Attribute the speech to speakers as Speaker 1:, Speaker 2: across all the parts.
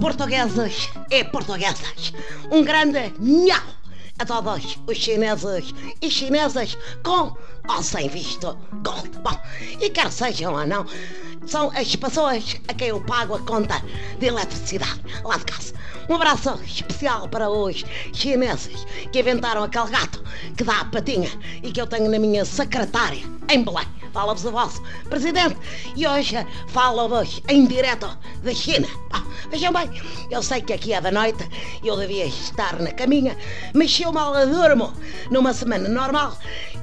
Speaker 1: portugueses e portuguesas. Um grande nhau a todos os chineses e chinesas com ou sem visto gold. Bom, e quer sejam ou não, são as pessoas a quem eu pago a conta de eletricidade lá de casa. Um abraço especial para os chineses que inventaram aquele gato que dá a patinha e que eu tenho na minha secretária em Belém. Fala-vos o vosso presidente e hoje falo-vos em direto da China. Ah, vejam bem, eu sei que aqui é da noite eu devia estar na caminha, mas se eu mal durmo numa semana normal,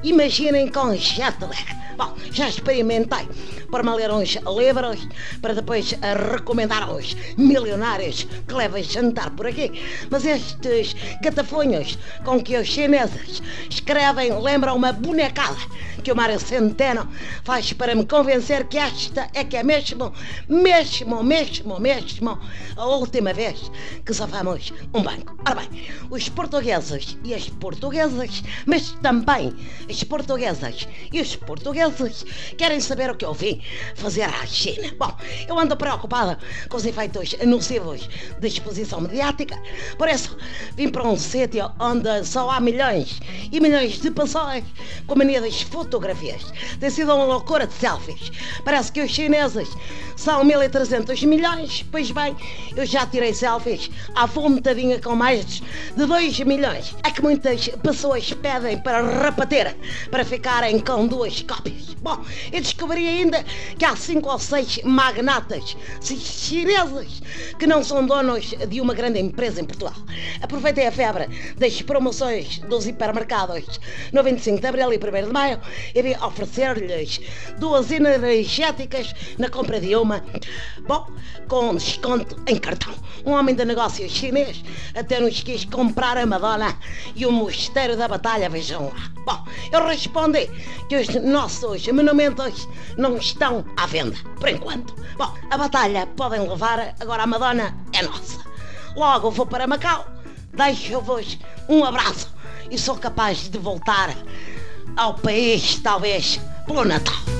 Speaker 1: imaginem com jet lag. Bom, já experimentei para me ler uns livros para depois recomendar aos milionários que levem jantar por aqui. Mas estes gatafunhos com que os chineses escrevem lembram uma bonecada que o Mário Centeno faz para me convencer que esta é que é mesmo, mesmo, mesmo, mesmo a última vez que safamos um banco. Ora bem, os portugueses e as portuguesas, mas também as portuguesas e os portugueses querem saber o que eu vim fazer à China. Bom, eu ando preocupada com os efeitos nocivos da exposição mediática, por isso vim para um sítio onde só há milhões e milhões de pessoas com mania das fotografias. Tem sido uma loucura de selfies. Parece que os chineses são 1.300 milhões. Pois bem, eu já tirei selfies à vontadinha com mais de 2 milhões. É que muitas pessoas pedem para repetir, para ficarem com duas cópias. Bom, eu descobri ainda que há cinco ou seis magnatas chineses que não são donos de uma grande empresa em Portugal. Aproveitei a febre das promoções dos hipermercados no 25 de Abril e 1 de Maio vim oferecer-lhes duas energéticas na compra de uma, bom, com desconto em cartão. Um homem de negócios chinês até nos quis comprar a Madonna e o Mosteiro da Batalha, vejam lá. Bom, eu respondi que os nossos monumentos não estão à venda, por enquanto. Bom, a batalha podem levar, agora a Madonna é nossa. Logo vou para Macau, deixo-vos um abraço e sou capaz de voltar ao país, talvez, pelo Natal.